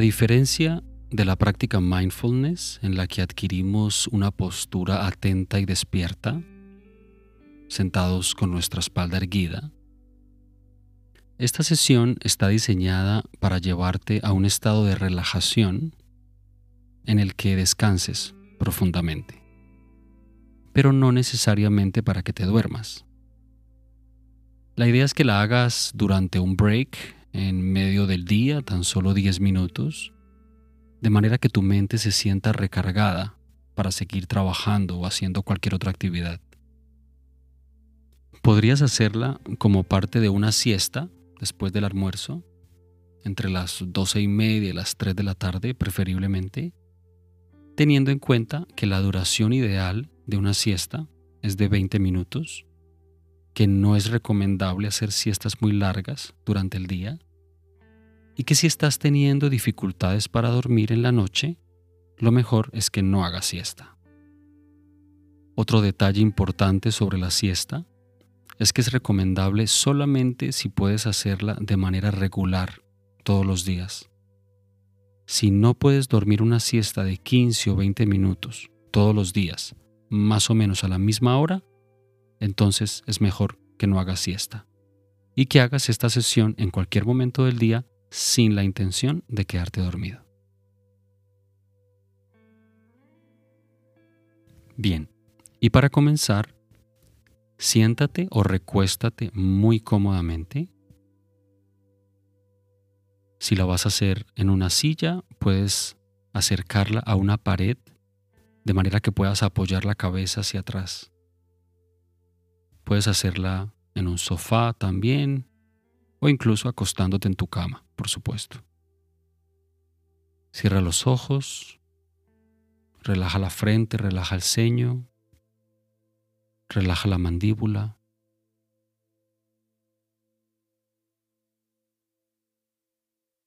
diferencia de la práctica mindfulness en la que adquirimos una postura atenta y despierta, sentados con nuestra espalda erguida, esta sesión está diseñada para llevarte a un estado de relajación en el que descanses profundamente, pero no necesariamente para que te duermas. La idea es que la hagas durante un break en medio del día, tan solo 10 minutos, de manera que tu mente se sienta recargada para seguir trabajando o haciendo cualquier otra actividad. Podrías hacerla como parte de una siesta después del almuerzo, entre las doce y media y las 3 de la tarde preferiblemente, teniendo en cuenta que la duración ideal de una siesta es de 20 minutos, que no es recomendable hacer siestas muy largas durante el día, y que si estás teniendo dificultades para dormir en la noche, lo mejor es que no hagas siesta. Otro detalle importante sobre la siesta es que es recomendable solamente si puedes hacerla de manera regular todos los días. Si no puedes dormir una siesta de 15 o 20 minutos todos los días, más o menos a la misma hora, entonces es mejor que no hagas siesta y que hagas esta sesión en cualquier momento del día sin la intención de quedarte dormido. Bien, y para comenzar, Siéntate o recuéstate muy cómodamente. Si la vas a hacer en una silla, puedes acercarla a una pared de manera que puedas apoyar la cabeza hacia atrás. Puedes hacerla en un sofá también o incluso acostándote en tu cama, por supuesto. Cierra los ojos, relaja la frente, relaja el ceño, Relaja la mandíbula.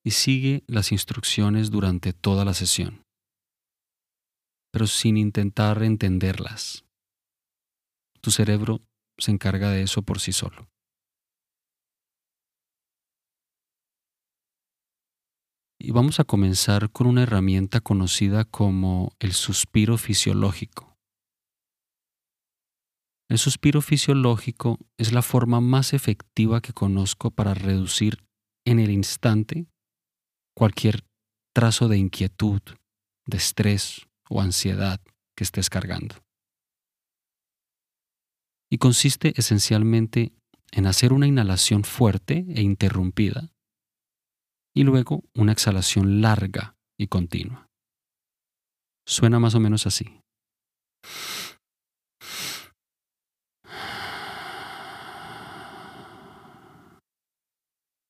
Y sigue las instrucciones durante toda la sesión, pero sin intentar entenderlas. Tu cerebro se encarga de eso por sí solo. Y vamos a comenzar con una herramienta conocida como el suspiro fisiológico. El suspiro fisiológico es la forma más efectiva que conozco para reducir en el instante cualquier trazo de inquietud, de estrés o ansiedad que estés cargando. Y consiste esencialmente en hacer una inhalación fuerte e interrumpida y luego una exhalación larga y continua. Suena más o menos así.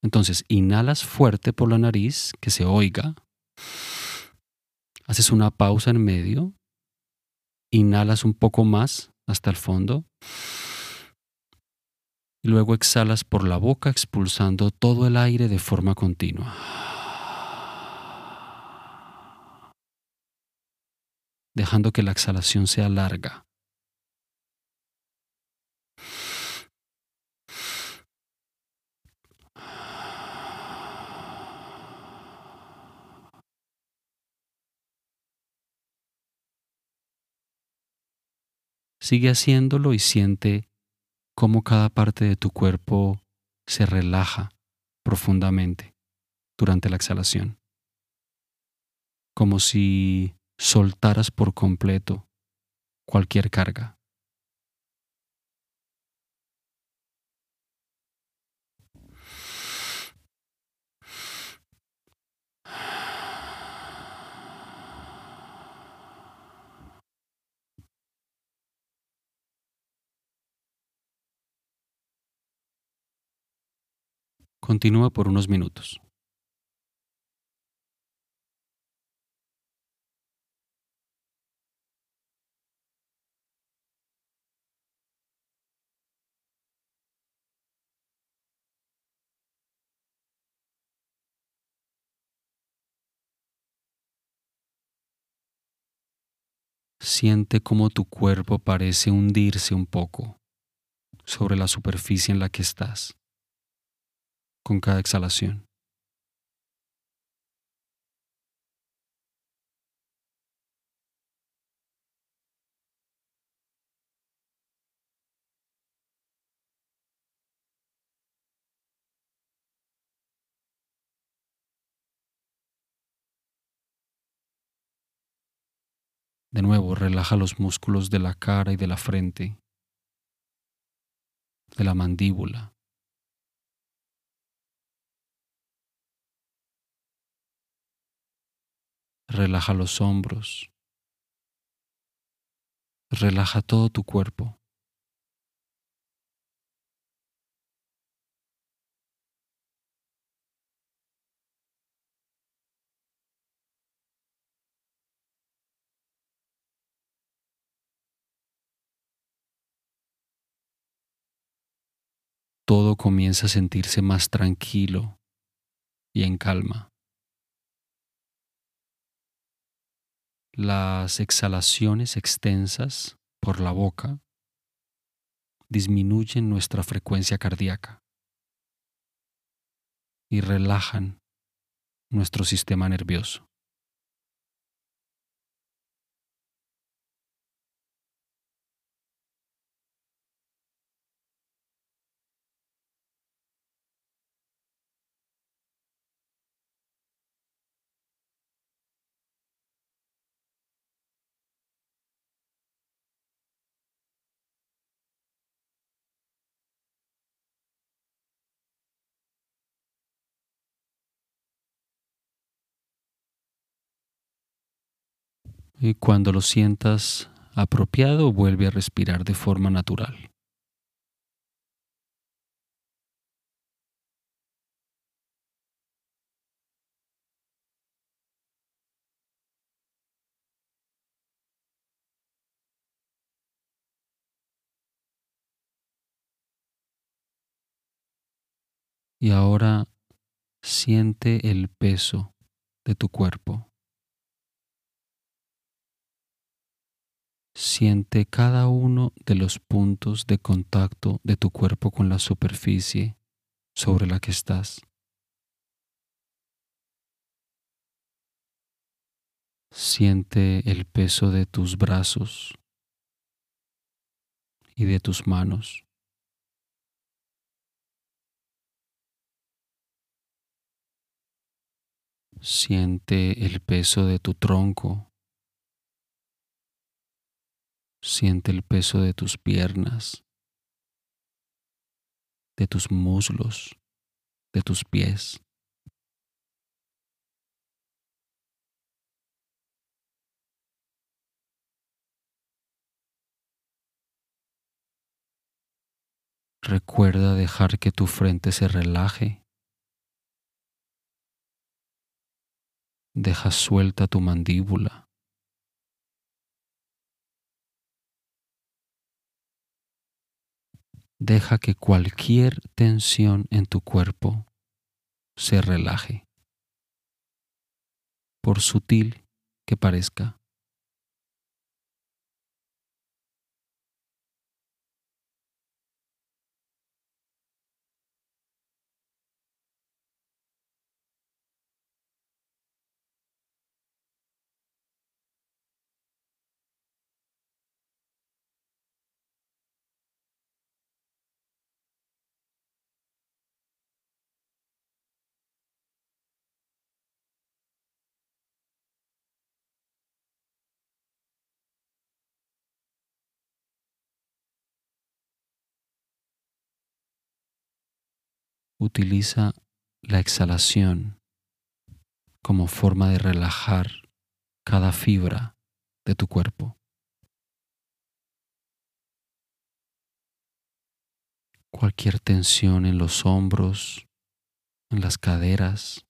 Entonces, inhalas fuerte por la nariz, que se oiga. Haces una pausa en medio. Inhalas un poco más hasta el fondo. Y luego exhalas por la boca expulsando todo el aire de forma continua. Dejando que la exhalación sea larga. Sigue haciéndolo y siente cómo cada parte de tu cuerpo se relaja profundamente durante la exhalación, como si soltaras por completo cualquier carga. Continúa por unos minutos. Siente cómo tu cuerpo parece hundirse un poco sobre la superficie en la que estás con cada exhalación. De nuevo, relaja los músculos de la cara y de la frente, de la mandíbula, Relaja los hombros. Relaja todo tu cuerpo. todo comienza a sentirse más tranquilo y en calma. Las exhalaciones extensas por la boca disminuyen nuestra frecuencia cardíaca y relajan nuestro sistema nervioso. Y cuando lo sientas apropiado, vuelve a respirar de forma natural. Y ahora siente el peso de tu cuerpo. Siente cada uno de los puntos de contacto de tu cuerpo con la superficie sobre la que estás. Siente el peso de tus brazos y de tus manos. Siente el peso de tu tronco Siente el peso de tus piernas, de tus muslos, de tus pies. Recuerda dejar que tu frente se relaje. Deja suelta tu mandíbula. Deja que cualquier tensión en tu cuerpo se relaje, por sutil que parezca. Utiliza la exhalación como forma de relajar cada fibra de tu cuerpo. Cualquier tensión en los hombros, en las caderas,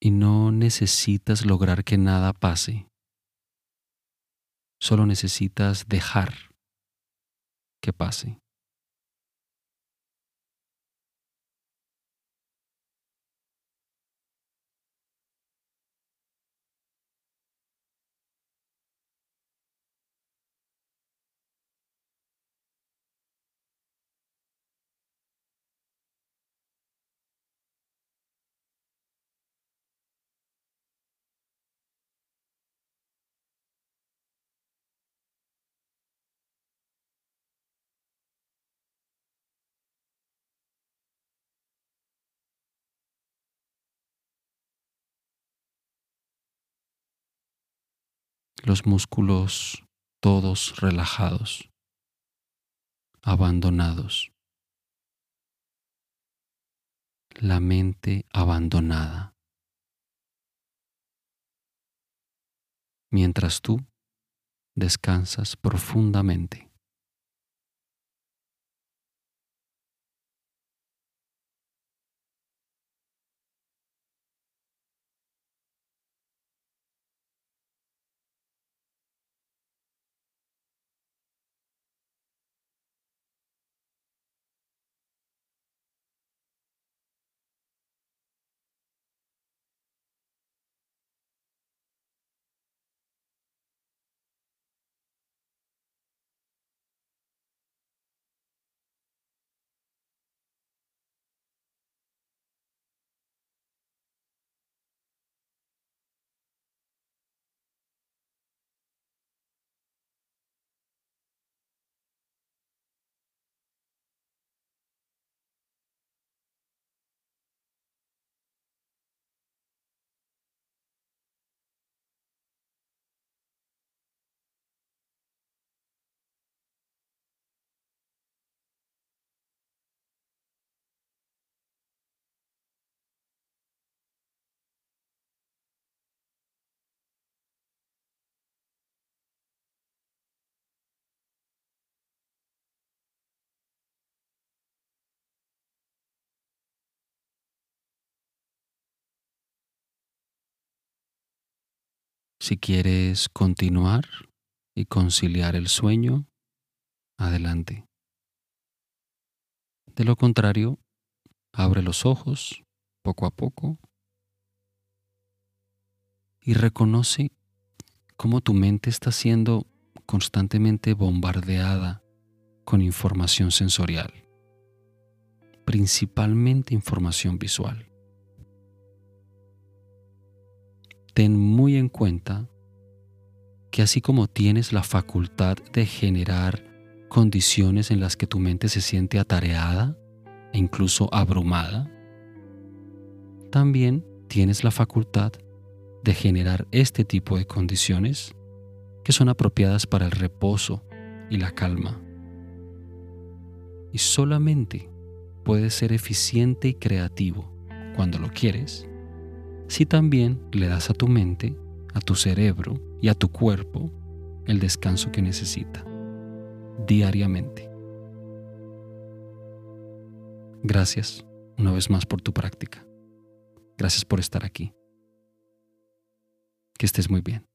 y no necesitas lograr que nada pase. Solo necesitas dejar que pase. Los músculos todos relajados, abandonados, la mente abandonada, mientras tú descansas profundamente. Si quieres continuar y conciliar el sueño, adelante. De lo contrario, abre los ojos poco a poco y reconoce cómo tu mente está siendo constantemente bombardeada con información sensorial, principalmente información visual. Ten muy en cuenta que así como tienes la facultad de generar condiciones en las que tu mente se siente atareada e incluso abrumada, también tienes la facultad de generar este tipo de condiciones que son apropiadas para el reposo y la calma. Y solamente puedes ser eficiente y creativo cuando lo quieres si también le das a tu mente, a tu cerebro y a tu cuerpo el descanso que necesita diariamente. Gracias una vez más por tu práctica. Gracias por estar aquí. Que estés muy bien.